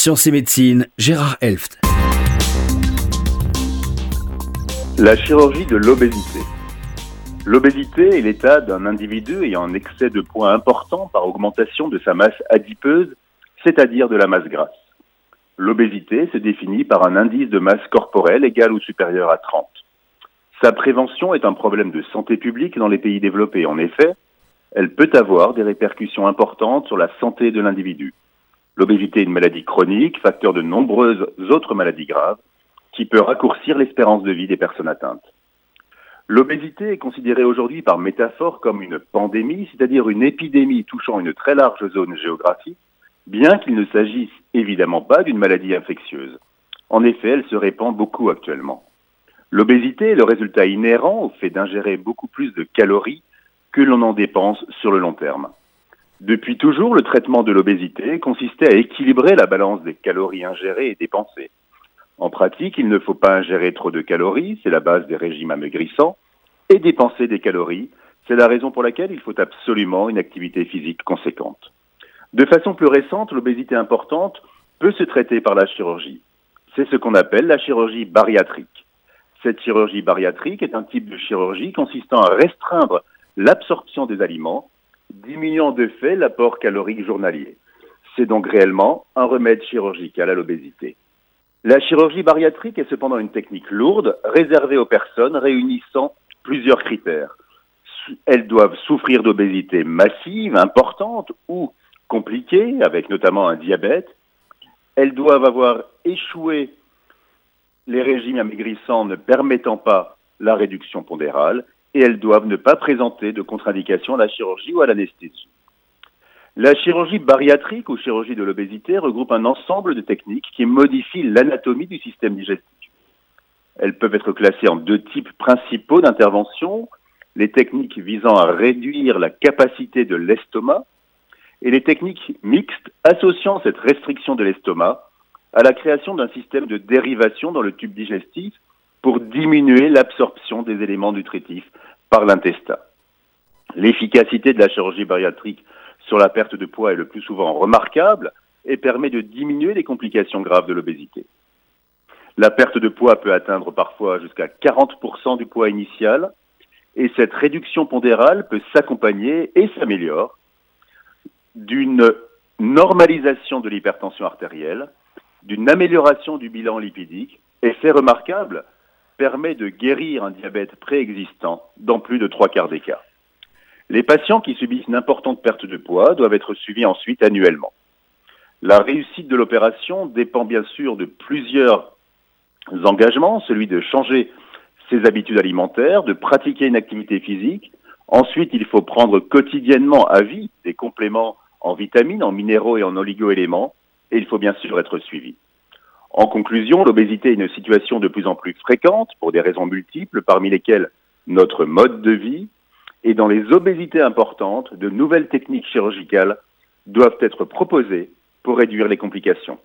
Sciences et médecine, Gérard Elft. La chirurgie de l'obésité. L'obésité est l'état d'un individu ayant un excès de poids important par augmentation de sa masse adipeuse, c'est-à-dire de la masse grasse. L'obésité se définit par un indice de masse corporelle égal ou supérieur à 30. Sa prévention est un problème de santé publique dans les pays développés. En effet, elle peut avoir des répercussions importantes sur la santé de l'individu. L'obésité est une maladie chronique, facteur de nombreuses autres maladies graves, qui peut raccourcir l'espérance de vie des personnes atteintes. L'obésité est considérée aujourd'hui par métaphore comme une pandémie, c'est-à-dire une épidémie touchant une très large zone géographique, bien qu'il ne s'agisse évidemment pas d'une maladie infectieuse. En effet, elle se répand beaucoup actuellement. L'obésité est le résultat inhérent au fait d'ingérer beaucoup plus de calories que l'on en dépense sur le long terme. Depuis toujours, le traitement de l'obésité consistait à équilibrer la balance des calories ingérées et dépensées. En pratique, il ne faut pas ingérer trop de calories, c'est la base des régimes amaigrissants, et dépenser des calories, c'est la raison pour laquelle il faut absolument une activité physique conséquente. De façon plus récente, l'obésité importante peut se traiter par la chirurgie. C'est ce qu'on appelle la chirurgie bariatrique. Cette chirurgie bariatrique est un type de chirurgie consistant à restreindre l'absorption des aliments diminuant de fait l'apport calorique journalier. C'est donc réellement un remède chirurgical à l'obésité. La chirurgie bariatrique est cependant une technique lourde, réservée aux personnes réunissant plusieurs critères. Elles doivent souffrir d'obésité massive, importante ou compliquée, avec notamment un diabète. Elles doivent avoir échoué les régimes amaigrissants ne permettant pas la réduction pondérale et elles doivent ne pas présenter de contre-indication à la chirurgie ou à l'anesthésie. La chirurgie bariatrique ou chirurgie de l'obésité regroupe un ensemble de techniques qui modifient l'anatomie du système digestif. Elles peuvent être classées en deux types principaux d'intervention, les techniques visant à réduire la capacité de l'estomac et les techniques mixtes associant cette restriction de l'estomac à la création d'un système de dérivation dans le tube digestif pour diminuer l'absorption des éléments nutritifs par l'intestin. L'efficacité de la chirurgie bariatrique sur la perte de poids est le plus souvent remarquable et permet de diminuer les complications graves de l'obésité. La perte de poids peut atteindre parfois jusqu'à 40% du poids initial et cette réduction pondérale peut s'accompagner et s'améliore d'une normalisation de l'hypertension artérielle, d'une amélioration du bilan lipidique, et fait remarquable, permet de guérir un diabète préexistant dans plus de trois quarts des cas. Les patients qui subissent une importante perte de poids doivent être suivis ensuite annuellement. La réussite de l'opération dépend bien sûr de plusieurs engagements, celui de changer ses habitudes alimentaires, de pratiquer une activité physique. Ensuite, il faut prendre quotidiennement à vie des compléments en vitamines, en minéraux et en oligoéléments. Et il faut bien sûr être suivi. En conclusion, l'obésité est une situation de plus en plus fréquente pour des raisons multiples, parmi lesquelles notre mode de vie. Et dans les obésités importantes, de nouvelles techniques chirurgicales doivent être proposées pour réduire les complications.